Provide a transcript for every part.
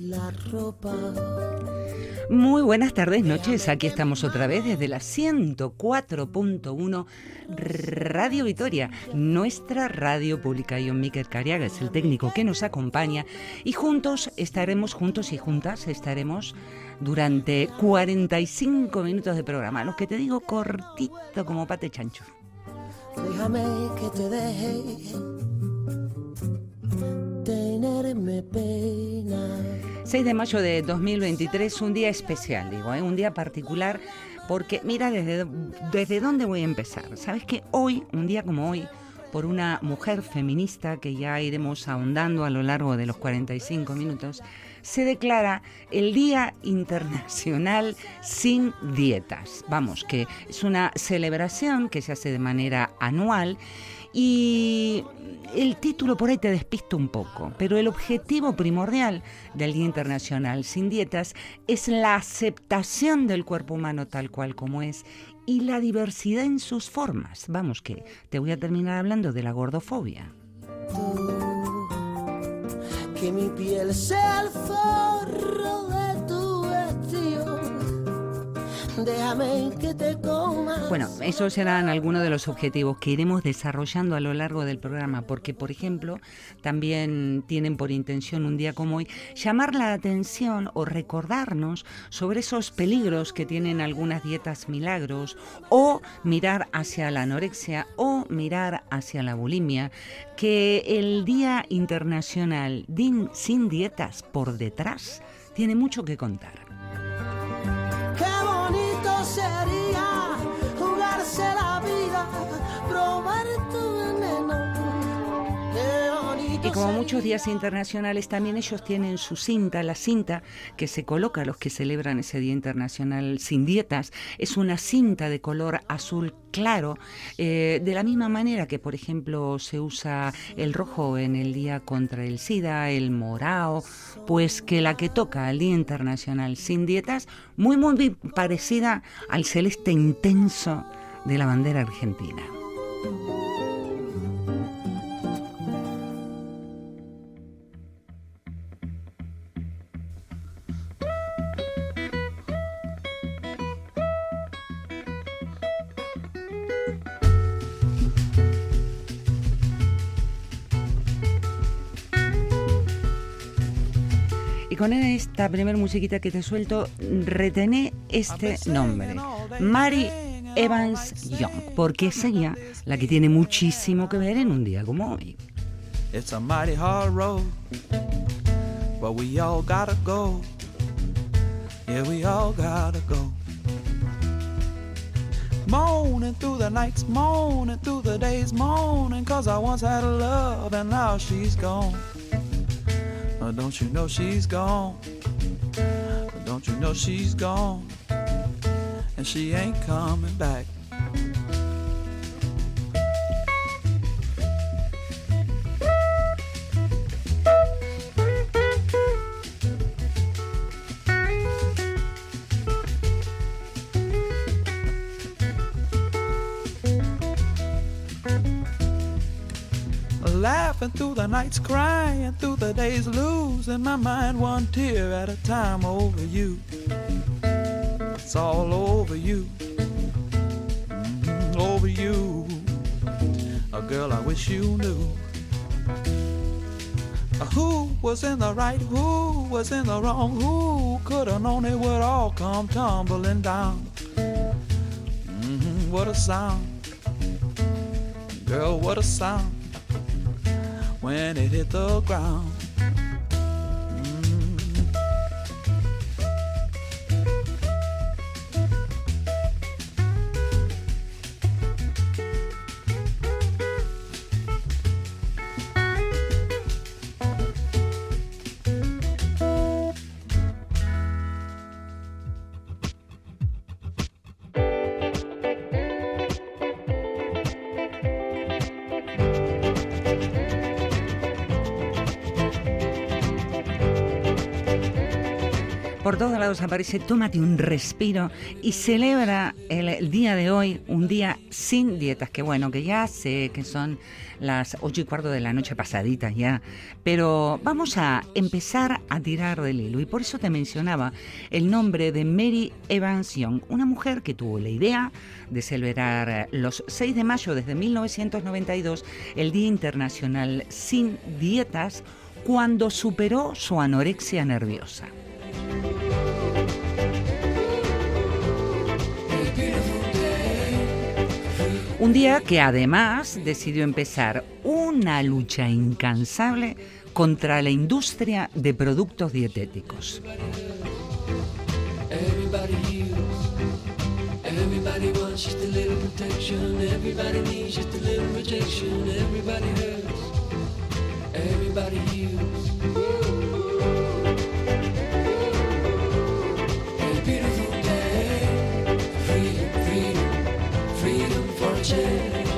la ropa. Muy buenas tardes, noches. Aquí estamos otra vez desde la 104.1 Radio Vitoria, nuestra radio pública. John Miquel Cariaga es el técnico que nos acompaña y juntos estaremos, juntos y juntas estaremos durante 45 minutos de programa. Lo que te digo cortito como pate chancho. Déjame que te deje tenerme pena. 6 de mayo de 2023, un día especial, digo, ¿eh? un día particular, porque mira desde, desde dónde voy a empezar. Sabes que hoy, un día como hoy, por una mujer feminista que ya iremos ahondando a lo largo de los 45 minutos, se declara el Día Internacional sin Dietas. Vamos, que es una celebración que se hace de manera anual y el título por ahí te despista un poco, pero el objetivo primordial del Día Internacional sin Dietas es la aceptación del cuerpo humano tal cual como es y la diversidad en sus formas. Vamos que te voy a terminar hablando de la gordofobia. Que mi piel sea el forro de tu vestido. Déjame que te coma. Bueno, esos serán algunos de los objetivos que iremos desarrollando a lo largo del programa, porque, por ejemplo, también tienen por intención un día como hoy llamar la atención o recordarnos sobre esos peligros que tienen algunas dietas milagros, o mirar hacia la anorexia, o mirar hacia la bulimia, que el Día Internacional din- sin Dietas por detrás tiene mucho que contar. Sería jugarse la vida, probar tu veneno. Y como muchos días internacionales, también ellos tienen su cinta, la cinta que se coloca a los que celebran ese Día Internacional sin dietas, es una cinta de color azul claro, eh, de la misma manera que, por ejemplo, se usa el rojo en el Día contra el SIDA, el morado, pues que la que toca al Día Internacional sin dietas, muy, muy parecida al celeste intenso de la bandera argentina. Con esta primera musiquita que te suelto, retené este nombre, Mary Evans Young, porque es ella la que tiene muchísimo que ver en un día como hoy. It's a mighty hard road, but we all gotta go. Yeah, we all gotta go. Moaning through the nights, moaning through the days, moaning cause I once had a love and now she's gone. Oh, don't you know she's gone? Don't you know she's gone? And she ain't coming back. Laughing through the nights, crying through the days, losing my mind one tear at a time over you. It's all over you, Mhm, over you. A girl I wish you knew. Who was in the right? Who was in the wrong? Who could have known it would all come tumbling down? Mhm, What a sound, girl, what a sound when it hit the ground. Aparece, tómate un respiro y celebra el, el, día de hoy, un día sin dietas, que bueno, que ya sé que son las ocho y cuarto de la noche pasaditas ya, pero vamos a empezar a tirar del hilo y por eso te mencionaba el nombre de Mary Evans Young, una mujer que tuvo la idea de celebrar los 6 de mayo desde 1992 el Día Internacional sin Dietas cuando superó su anorexia nerviosa. Un día que además decidió empezar una lucha incansable contra la industria de productos dietéticos. future.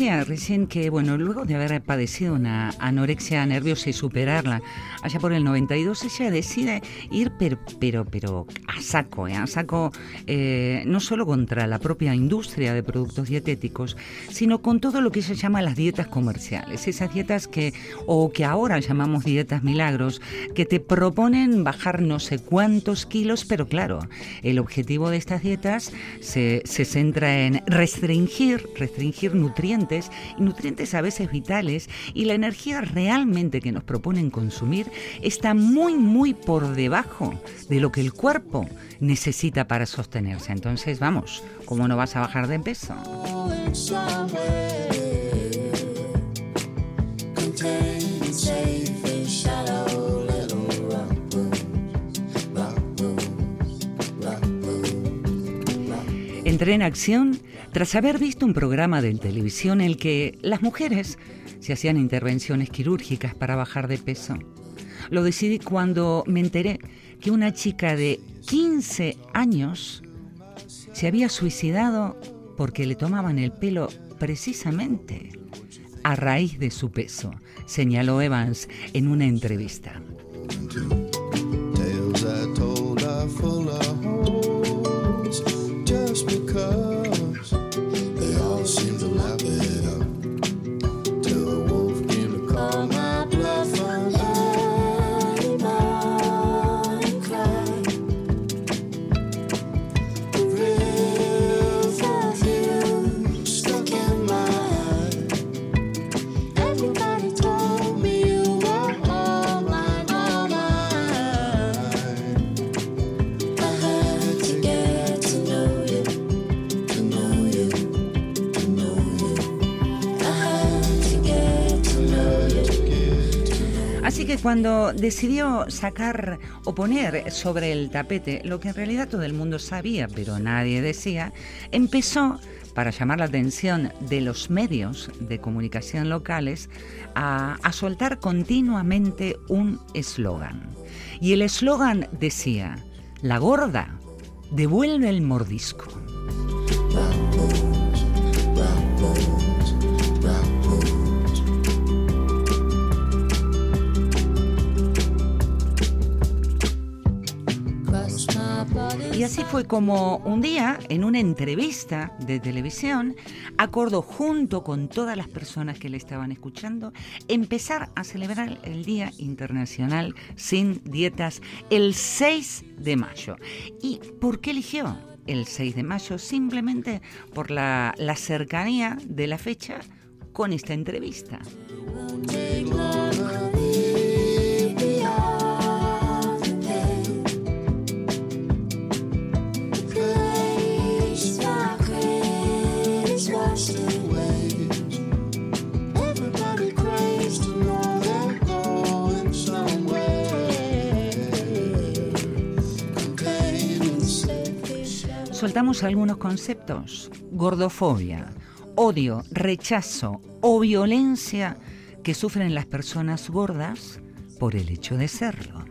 Decía recién que, bueno, luego de haber padecido una anorexia nerviosa y superarla, allá por el 92, ella decide ir, pero, pero, pero saco, ¿eh? saco, eh, no solo contra la propia industria de productos dietéticos, sino con todo lo que se llama las dietas comerciales, esas dietas que, o que ahora llamamos dietas milagros, que te proponen bajar no sé cuántos kilos, pero claro, el objetivo de estas dietas se, se centra en restringir, restringir nutrientes, nutrientes a veces vitales, y la energía realmente que nos proponen consumir está muy, muy por debajo de lo que el cuerpo necesita para sostenerse. Entonces, vamos, ¿cómo no vas a bajar de peso? Entré en acción tras haber visto un programa de televisión en el que las mujeres se hacían intervenciones quirúrgicas para bajar de peso. Lo decidí cuando me enteré que una chica de 15 años se había suicidado porque le tomaban el pelo precisamente a raíz de su peso, señaló Evans en una entrevista. Cuando decidió sacar o poner sobre el tapete lo que en realidad todo el mundo sabía, pero nadie decía, empezó para llamar la atención de los medios de comunicación locales a, soltar continuamente un eslogan. Y el eslogan decía, la gorda devuelve el mordisco. Y así fue como un día, en una entrevista de televisión, acordó junto con todas las personas que le estaban escuchando empezar a celebrar el Día Internacional sin Dietas el 6 de mayo. ¿Y por qué eligió el 6 de mayo? Simplemente por la, cercanía de la fecha con esta entrevista. Soltamos algunos conceptos. Gordofobia, odio, rechazo o violencia que sufren las personas gordas por el hecho de serlo.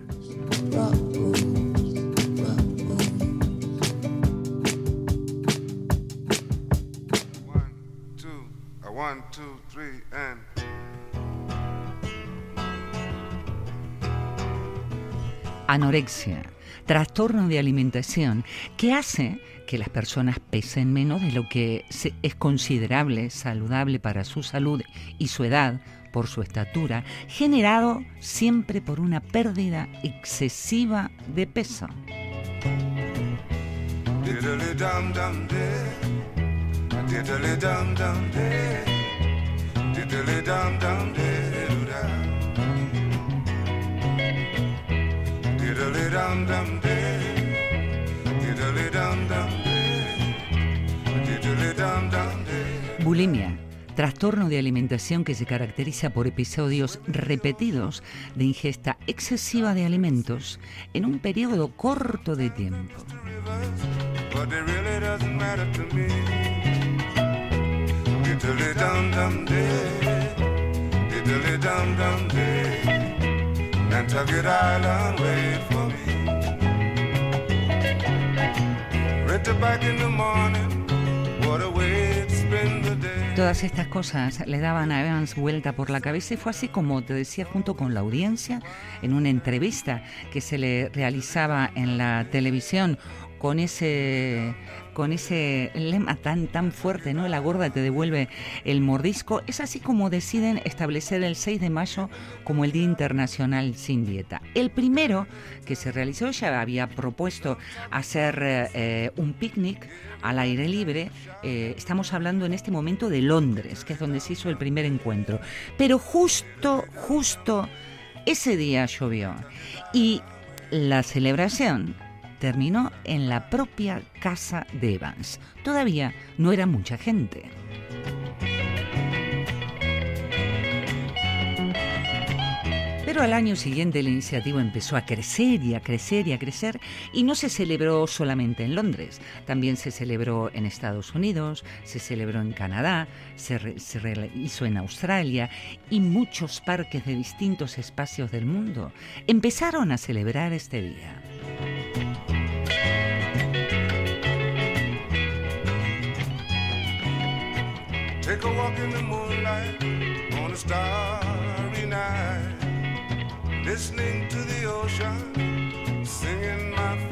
Anorexia, trastorno de alimentación que hace que las personas pesen menos de lo que es considerable, saludable para su salud y su edad, por su estatura, generado siempre por una pérdida excesiva de peso. Bulimia, trastorno de alimentación que se caracteriza por episodios repetidos de ingesta excesiva de alimentos en un periodo corto de tiempo. Todas estas cosas le daban a Evans vuelta por la cabeza y fue así como te decía junto con la audiencia en una entrevista que se le realizaba en la televisión con ese con ese lema tan tan fuerte, ¿no? La gorda te devuelve el mordisco. Es así como deciden establecer el 6 de mayo como el Día Internacional sin Dieta. El primero que se realizó ya había propuesto hacer eh, un picnic al aire libre. Eh, estamos hablando en este momento de Londres, que es donde se hizo el primer encuentro. Pero justo, justo ese día llovió. Y la celebración terminó en la propia casa de Evans. Todavía no era mucha gente. Pero al año siguiente la iniciativa empezó a crecer y a crecer y a crecer y no se celebró solamente en Londres, también se celebró en Estados Unidos, se celebró en Canadá, se, re- hizo en Australia y muchos parques de distintos espacios del mundo empezaron a celebrar este día. Take a walk in the moonlight on a starry night. Listening to the ocean, singing my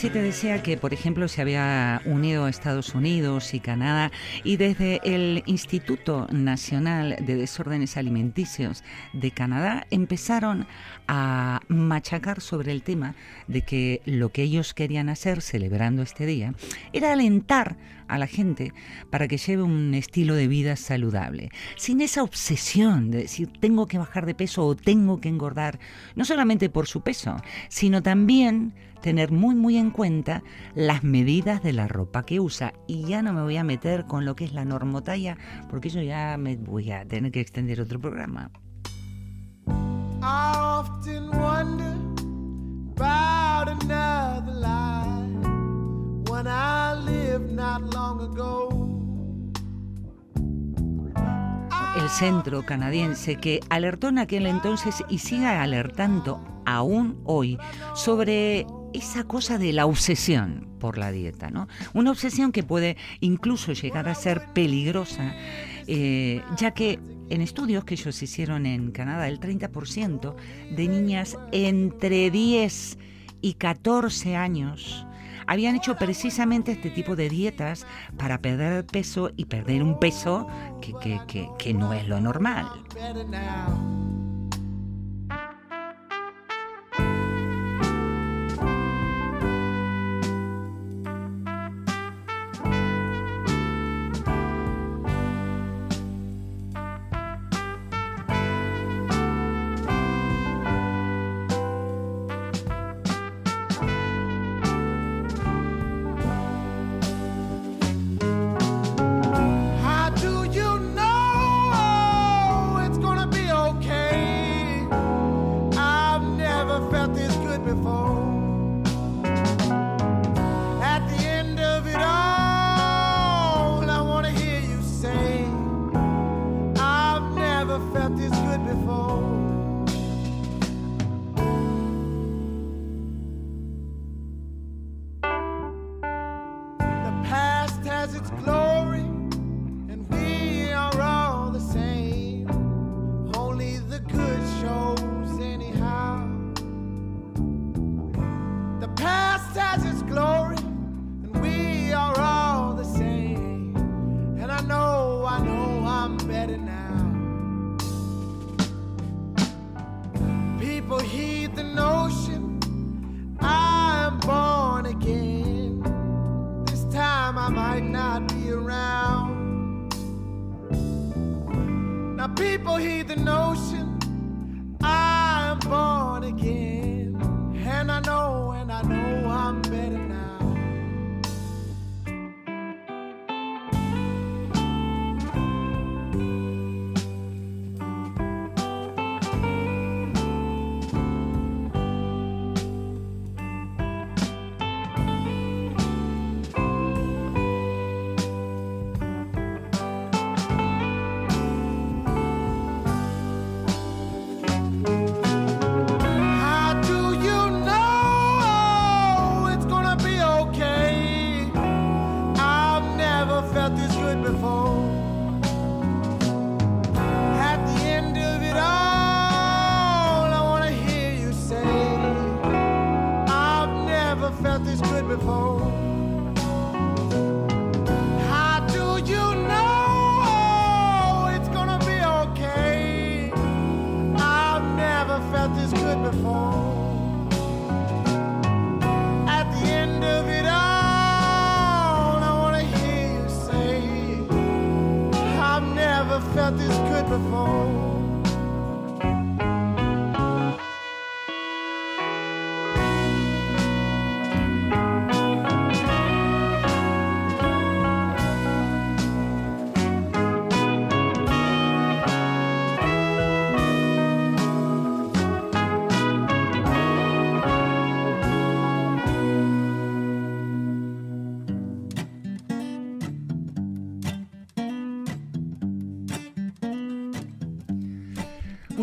Así te decía que, por ejemplo, se había unido a Estados Unidos y Canadá y desde el Instituto Nacional de Desórdenes Alimenticios de Canadá empezaron a machacar sobre el tema de que lo que ellos querían hacer celebrando este día era alentar a la gente para que lleve un estilo de vida saludable, sin esa obsesión de decir tengo que bajar de peso o tengo que engordar, no solamente por su peso, sino también tener muy muy en cuenta las medidas de la ropa que usa y ya no me voy a meter con lo que es la normotalla porque eso ya me voy a tener que extender otro programa. Ago. centro canadiense que alertó en aquel entonces y sigue alertando aún hoy sobre esa cosa de la obsesión por la dieta, ¿no? Una obsesión que puede incluso llegar a ser peligrosa, eh, ya que en estudios que ellos hicieron en Canadá, el 30% de niñas entre 10 y 14 años habían hecho precisamente este tipo de dietas para perder peso y perder un peso que, que- que- que no es lo normal. people here.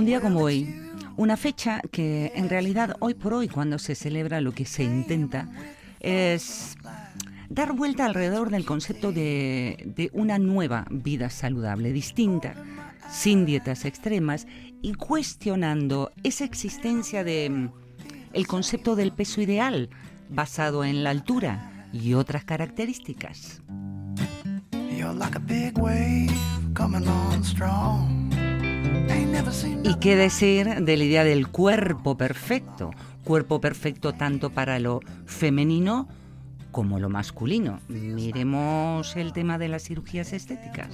Día como hoy, una fecha que en realidad hoy por hoy cuando se celebra lo que se intenta es dar vuelta alrededor del concepto de, una nueva vida saludable, distinta, sin dietas extremas y cuestionando esa existencia de mm, el concepto del peso ideal basado en la altura y otras características. ¿Y qué decir de la idea del cuerpo perfecto? Cuerpo perfecto tanto para lo femenino como lo masculino. Miremos el tema de las cirugías estéticas.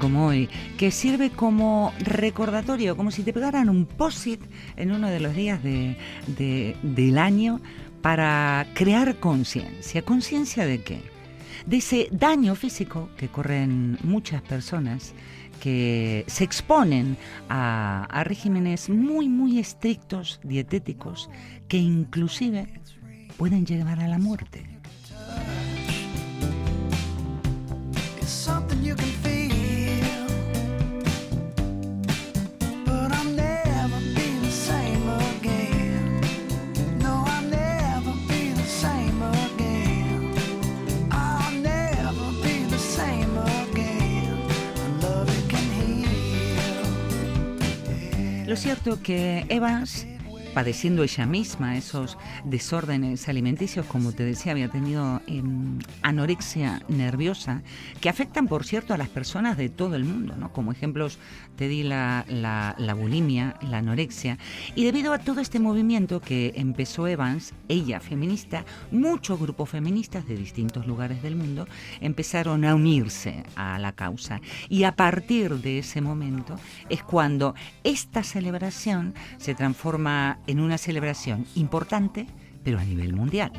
Como hoy, que sirve como recordatorio, como si te pegaran un post-it en uno de los días de- de- del año para crear conciencia. ¿Conciencia de qué? De ese daño físico que corren muchas personas que se exponen a, a regímenes muy, muy estrictos, dietéticos, que inclusive pueden llevar a la muerte. Lo cierto que Evans, padeciendo ella misma esos desórdenes alimenticios, como te decía, había tenido em, anorexia nerviosa, que afectan, por cierto, a las personas de todo el mundo, ¿no? Como ejemplos te di la, la- la bulimia, la anorexia, y debido a todo este movimiento que empezó Evans, ella feminista, muchos grupos feministas de distintos lugares del mundo empezaron a unirse a la causa. Y a partir de ese momento es cuando esta celebración se transforma en una celebración importante, pero a nivel mundial.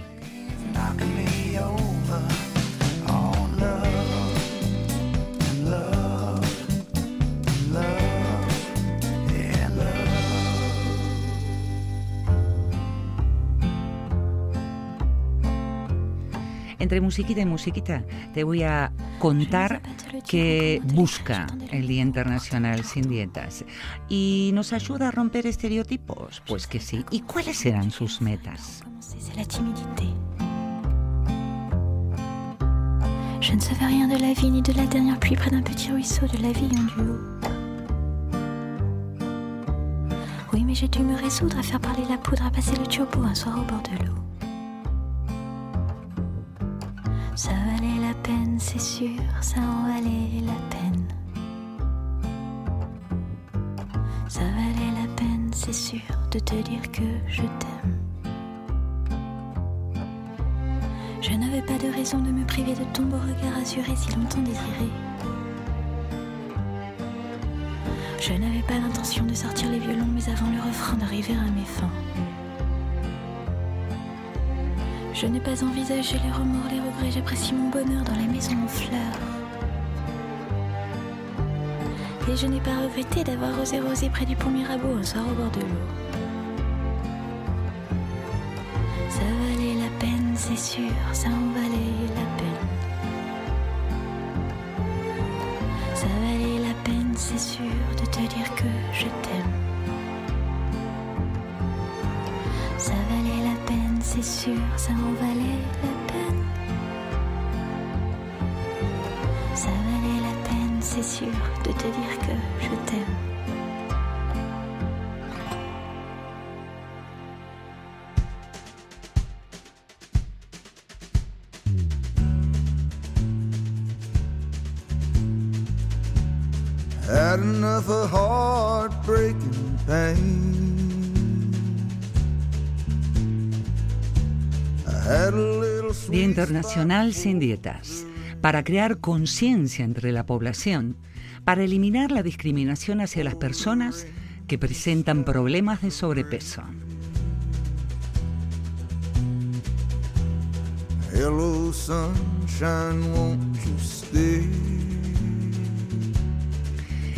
Entre musiquita y musiquita te voy a contar que busca el Día Internacional sin Dietas y nos ayuda a romper estereotipos. Pues que sí. ¿Y cuáles serán sus metas? Je ne savais rien de la vie ni de la dernière pluie près d'un petit ruisseau de la vie en duo. Oui, mais j'ai dû me résoudre à faire parler la poudre, à passer le turbo un soir au bord de l'eau. Ça valait la peine, c'est sûr, ça en valait la peine. Ça valait la peine, c'est sûr, de te dire que je t'aime. Je n'avais pas de raison de me priver de ton beau regard assuré si longtemps désiré. Je n'avais pas l'intention de sortir les violons, mais avant le refrain d'arriver à mes fins. Je n'ai pas envisagé les remords, les regrets, j'apprécie mon bonheur dans la maison en fleurs. Et je n'ai pas regretté d'avoir osé rosé près du pont Mirabeau un soir au bord de l'eau. Ça valait la peine, c'est sûr, ça en valait la peine. Ça valait la peine, c'est sûr, de te dire que je t'aime. C'est sûr, ça en valait la peine. Ça valait la peine, c'est sûr, de te dire que je t'aime. Internacional sin Dietas, para crear conciencia entre la población, para eliminar la discriminación hacia las personas que presentan problemas de sobrepeso. Hello, sunshine, won't you stay?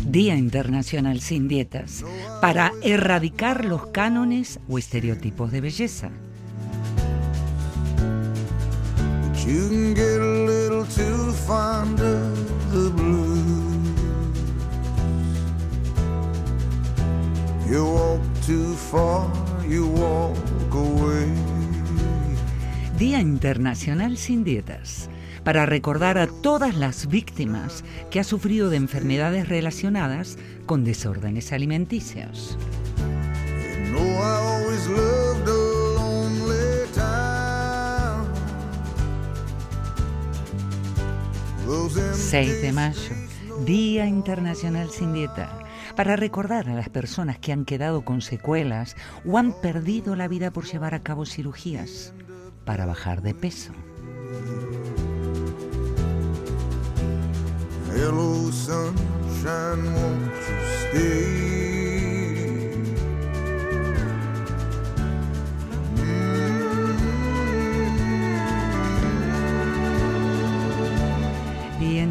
Día Internacional sin Dietas, para erradicar los cánones o estereotipos de belleza. You can get a little too fond of the blues. You walk too far, you walk away. Día Internacional sin Dietas, para recordar a todas las víctimas que ha sufrido de enfermedades relacionadas con desórdenes alimenticios. You know 6 de mayo, Día Internacional sin Dieta, para recordar a las personas que han quedado con secuelas o han perdido la vida por llevar a cabo cirugías para bajar de peso.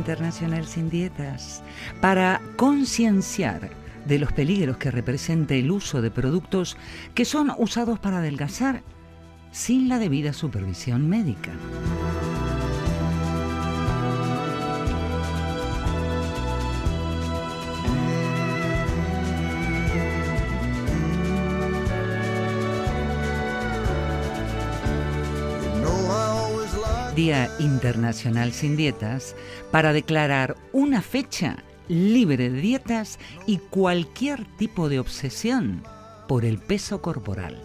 Internacional sin Dietas, para concienciar de los peligros que representa el uso de productos que son usados para adelgazar sin la debida supervisión médica. Internacional sin Dietas, para declarar una fecha libre de dietas y cualquier tipo de obsesión por el peso corporal.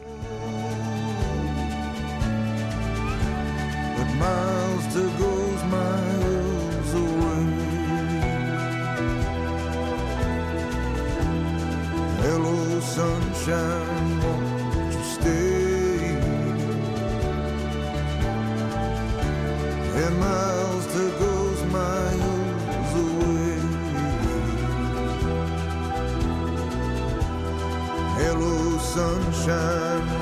Miles goes miles away. Hello, sunshine,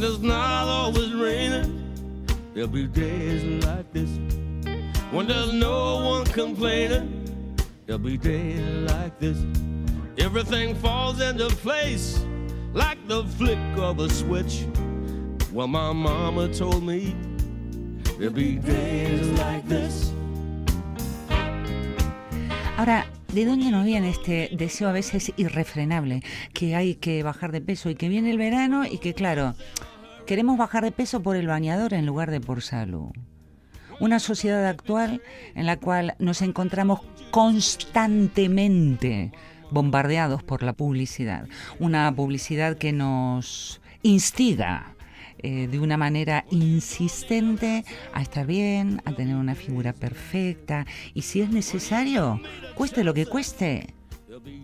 When it's not always raining, there'll be days like this. When there's no one complaining, there'll be days like this. Everything falls into place like the flick of a switch. Well, my mama told me there'll be days like this. Ahora, ¿de dónde nos viene este deseo a veces irrefrenable? Que hay que bajar de peso y que viene el verano y que, claro, queremos bajar de peso por el bañador en lugar de por salud. Una sociedad actual en la cual nos encontramos constantemente bombardeados por la publicidad. Una publicidad que nos instiga eh, de una manera insistente a estar bien, a tener una figura perfecta y si es necesario, cueste lo que cueste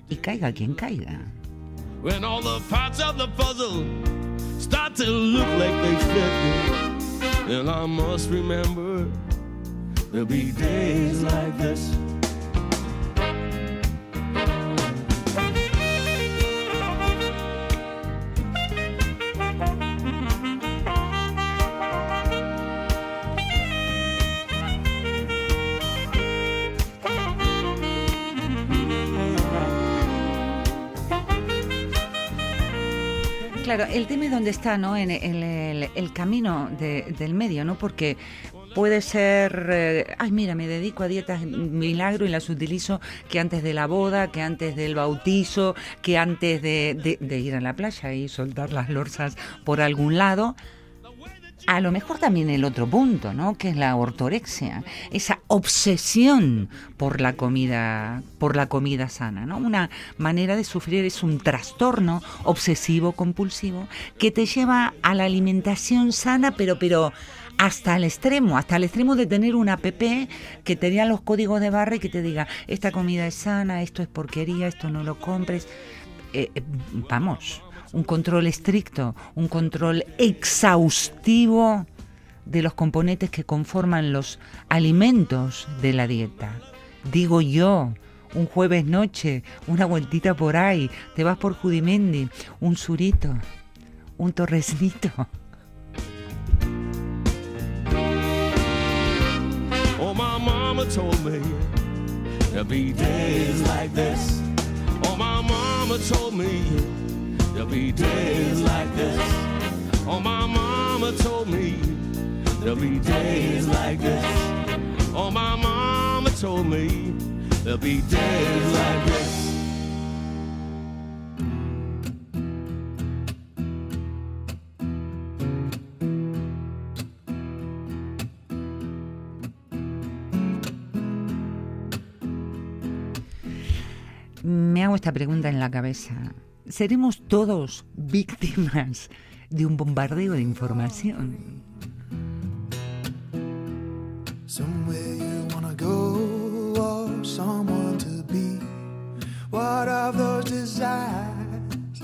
y caiga quien caiga. When all the parts of the puzzle start to look like they fit. And I must remember there'll be days like this. Claro, el tema es dónde está, ¿no? En, el- camino de- del medio, ¿no? Porque puede ser, eh, ay, mira, me dedico a dietas milagro y las utilizo que antes de la boda, que antes del bautizo, que antes de, de- de ir a la playa y soltar las lorzas por algún lado. A lo mejor también el otro punto, ¿no? Que es la ortorexia, esa obsesión por la comida, por la comida sana, ¿no? Una manera de sufrir es un trastorno obsesivo compulsivo que te lleva a la alimentación sana, pero pero hasta el extremo, hasta el extremo de tener una app que te los códigos de barra y que te diga esta comida es sana, esto es porquería, esto no lo compres. Eh, eh, vamos, un control estricto, un control exhaustivo de los componentes que conforman los alimentos de la dieta. Digo yo, un jueves noche, una vueltita por ahí, te vas por Judimendi, un surito, un torresnito. told me there'll be days like this. Oh, my mama told me there'll be days like this. Oh, my mama told me there'll be days like this. Oh, my mama told me there'll be days like this. Me hago esta pregunta en la cabeza. ¿Seremos todos víctimas de un bombardeo de información? Somewhere you wanna go or someone to be. What of those desires?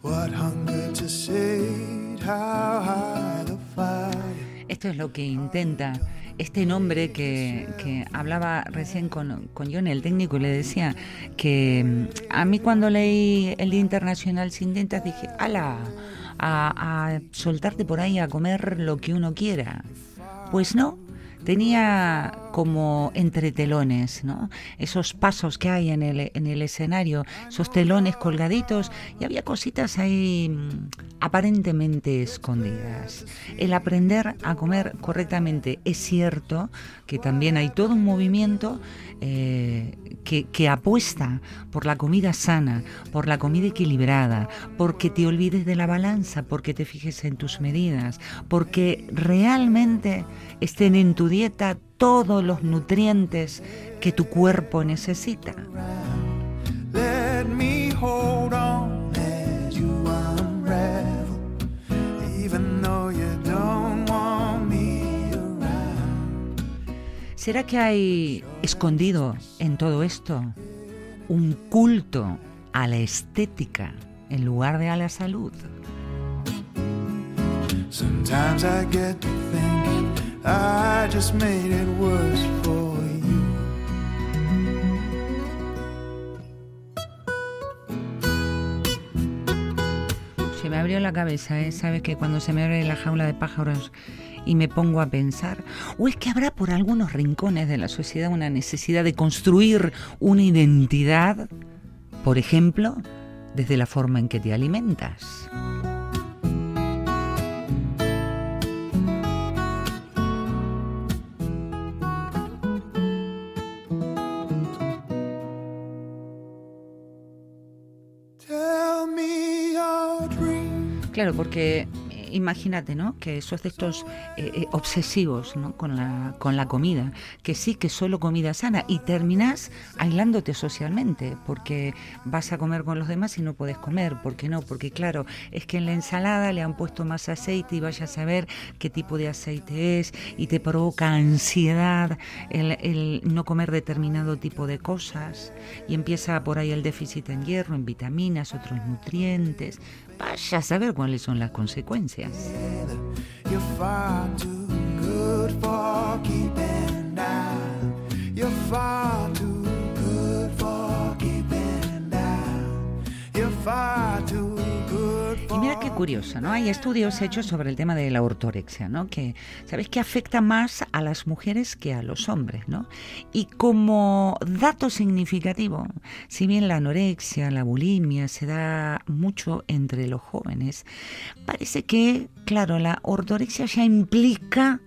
What hunger to sate? How high the fire? Esto es lo que intenta este nombre que, que hablaba recién con, con John, el técnico, le decía que mm, a mí cuando leí el Día Internacional Sin Dientes dije, ala, a, a soltarte por ahí a comer lo que uno quiera. Pues no, tenía como entretelones, ¿no? Esos pasos que hay en el, en el escenario, esos telones colgaditos, y había cositas ahí mm, aparentemente escondidas. El aprender a comer correctamente es cierto que también hay todo un movimiento eh, que, que apuesta por la comida sana, por la comida equilibrada, porque te olvides de la balanza, porque te fijes en tus medidas, porque realmente estén en tu dieta todos los nutrientes que tu cuerpo necesita. ¿Será que hay escondido en todo esto un culto a la estética en lugar de a la salud? Sometimes I get to thinking I just made it worse for you. Se me abrió la cabeza, ¿eh? ¿Sabes que cuando se me abre la jaula de pájaros y me pongo a pensar? ¿O es que habrá por algunos rincones de la sociedad una necesidad de construir una identidad? Por ejemplo, desde la forma en que te alimentas. Claro, porque imagínate, ¿no? Que sos de estos eh, eh, obsesivos. Con la, con la comida, que sí que solo comida sana y terminás aislándote socialmente, porque vas a comer con los demás y no puedes comer. ¿Por qué no? Porque claro, es que en la ensalada le han puesto más aceite y vaya a saber qué tipo de aceite es y te provoca ansiedad el, el no comer determinado tipo de cosas y empieza por ahí el déficit en hierro, en vitaminas, otros nutrientes. Vaya a saber cuáles son las consecuencias. You're curioso, ¿no? Hay estudios hechos sobre el tema de la ortorexia, ¿no? Que, ¿sabes? Que afecta más a las mujeres que a los hombres, ¿no? Y como dato significativo, si bien la anorexia, la bulimia se da mucho entre los jóvenes, parece que, claro, la ortorexia ya implica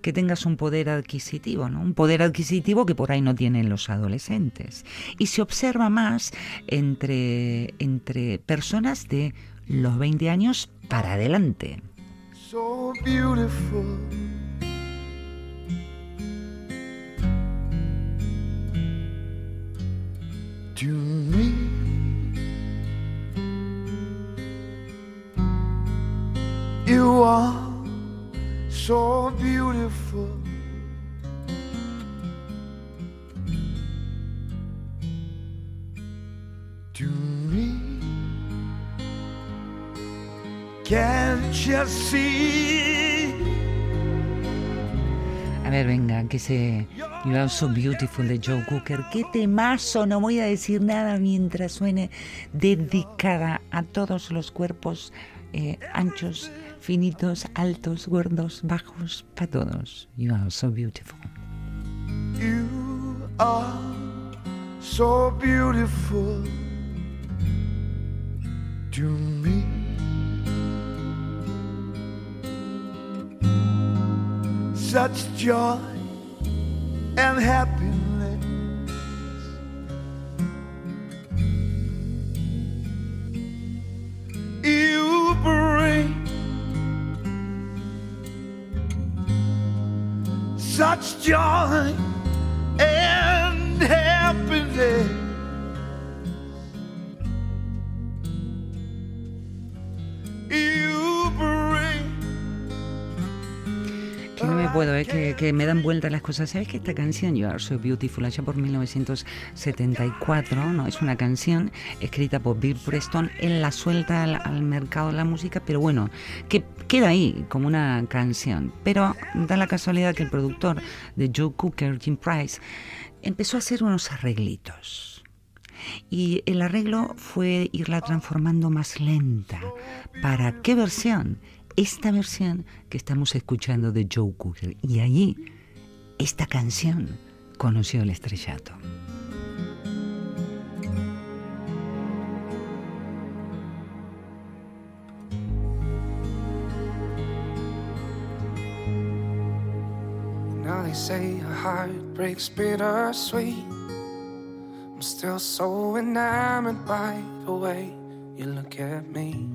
que tengas un poder adquisitivo, ¿no? Un poder adquisitivo que por ahí no tienen los adolescentes. Y se observa más entre, entre personas de los 20 años para adelante. so you are so beautiful. Can't you see? A ver, venga, que ese You Are So Beautiful de Joe Cooker. Qué temazo, no voy a decir nada mientras suene, dedicada a todos los cuerpos eh, anchos, finitos, altos, gordos, bajos, para todos. You Are So Beautiful. You are so beautiful to me. Such joy and happiness. You bring such joy and happiness. Puedo, eh, que, me dan vueltas las cosas. ¿Sabes que esta canción, You Are So Beautiful, allá por 1974, ¿no? es una canción escrita por Bill Preston, él la suelta al, al mercado de la música, pero bueno, que queda ahí como una canción. Pero da la casualidad que el productor de Joe Cooker, Jim Price, empezó a hacer unos arreglitos. Y el arreglo fue irla transformando más lenta. ¿Para qué versión? Esta versión que estamos escuchando de Joe Cooker. Y allí, esta canción conoció el estrellato. Now they say a heart breaks bittersweet. I'm still so enamored by the way you look at me.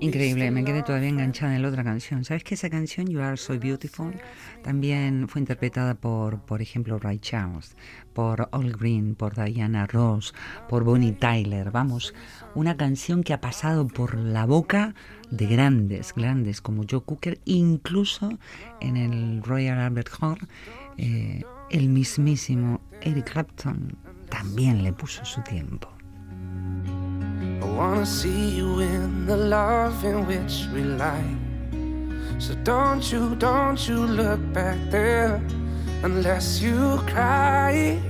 Increíble, me quedé todavía enganchada en la otra canción. ¿Sabes que esa canción, You Are So Beautiful, también fue interpretada por, por ejemplo, Ray Charles, por All Green, por Diana Ross, por Bonnie Tyler? Vamos, una canción que ha pasado por la boca de grandes, grandes como Joe Cooker, incluso en el Royal Albert Hall, eh, el mismísimo Eric Clapton también le puso su tiempo. I wanna see you in the love in which we lie. So don't you, don't you look back there unless you cry.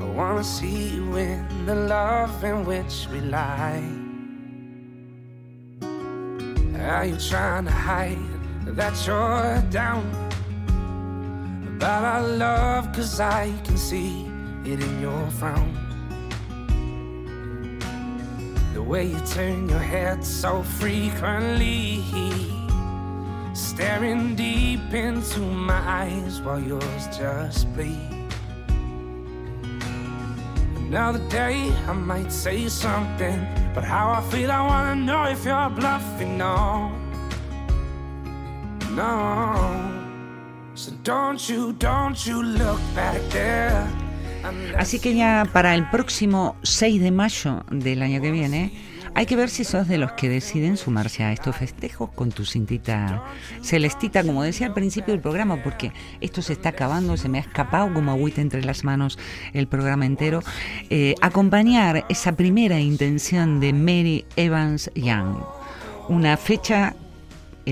I wanna see you in the love in which we lie. Are you trying to hide that you're down about our love? Cause I can see it in your frown. Way you turn your head so frequently, staring deep into my eyes while yours just bleed. Another day, I might say something, but how I feel, I wanna know if you're bluffing. No, no. So don't you, don't you look back there. Así que ya para el próximo 6 de mayo del año que viene, hay que ver si sos de los que deciden sumarse a estos festejos con tu cintita celestita, como decía al principio del programa, porque esto se está acabando, se me ha escapado como agüita entre las manos el programa entero. Eh, acompañar esa primera intención de Mary Evans Young, una fecha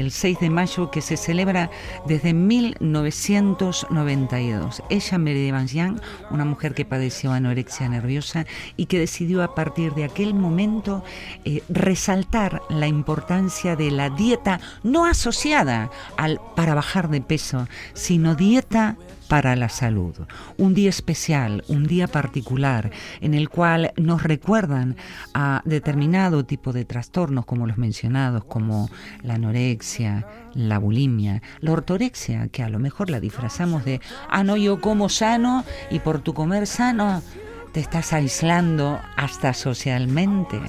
el 6 de mayo que se celebra desde 1992. Ella, Mary Young, una mujer que padeció anorexia nerviosa y que decidió a partir de aquel momento eh, resaltar la importancia de la dieta no asociada al para bajar de peso, sino dieta para la salud. Un día especial, un día particular, en el cual nos recuerdan a determinado tipo de trastornos, como los mencionados, como la anorexia, la bulimia, la ortorexia, que a lo mejor la disfrazamos de, ah, no, yo como sano y por tu comer sano te estás aislando hasta socialmente.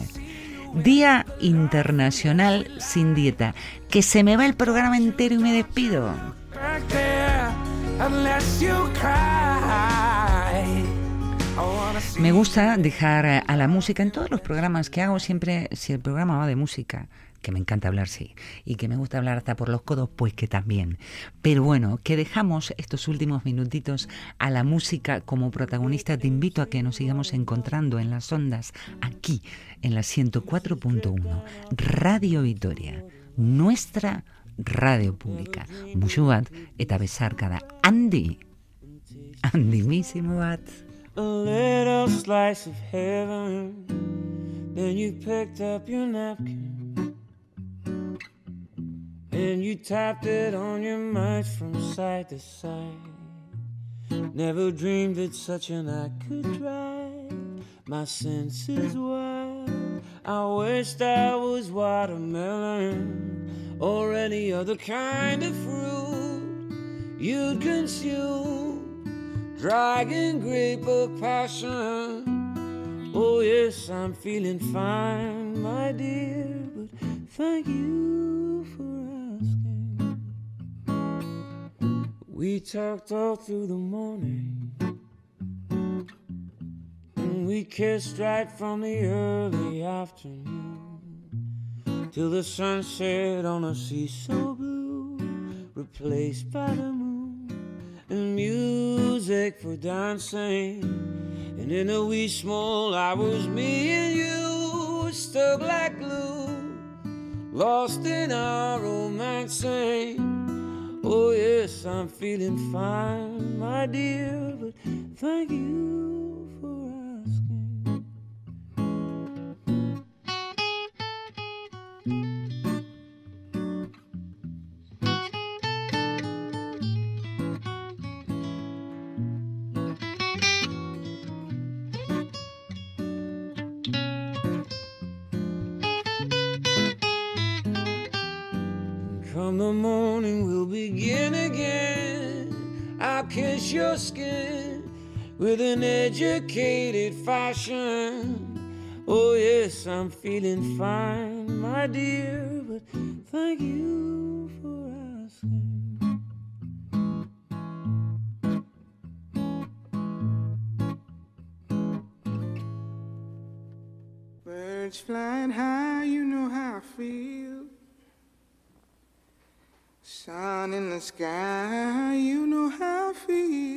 Día Internacional sin Dieta. Que se me va el programa entero y me despido. Unless you cry. Me gusta dejar eh, a la música en todos los programas que hago, siempre, si el programa va de música, que me encanta hablar, sí, y que me gusta hablar hasta por los codos, pues que también. Pero bueno, que dejamos estos últimos minutitos a la música como protagonista, te invito a que nos sigamos encontrando en las ondas, aquí, en la 104.1, Radio Vitoria. nuestra radio pública. Musu bat eta bezarka da handi, handimísimo bat. a little slice of heaven. Then you picked up your napkin and you tapped it on your mouth from side to side. Never dreamed that such an act could drive my senses wild. I wished I was watermelon or any other kind of fruit you'd consume dragon grape of passion. Oh, yes, I'm feeling fine, my dear, but thank you for asking. We talked all through the morning, and we kissed right from the early afternoon till the sun set on a sea so blue, replaced by the moon and music for dancing. And in a wee small hours, me and you stuck like glue, lost in our romancing. Oh, yes, I'm feeling fine, my dear, but thank you with an educated fashion. Oh, yes, I'm feeling fine, my dear, but thank you for asking. Birds flying high, you know how I feel. Sun in the sky, you know how I feel.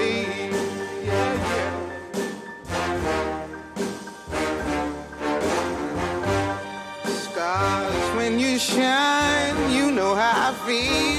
When shine, you know how I feel.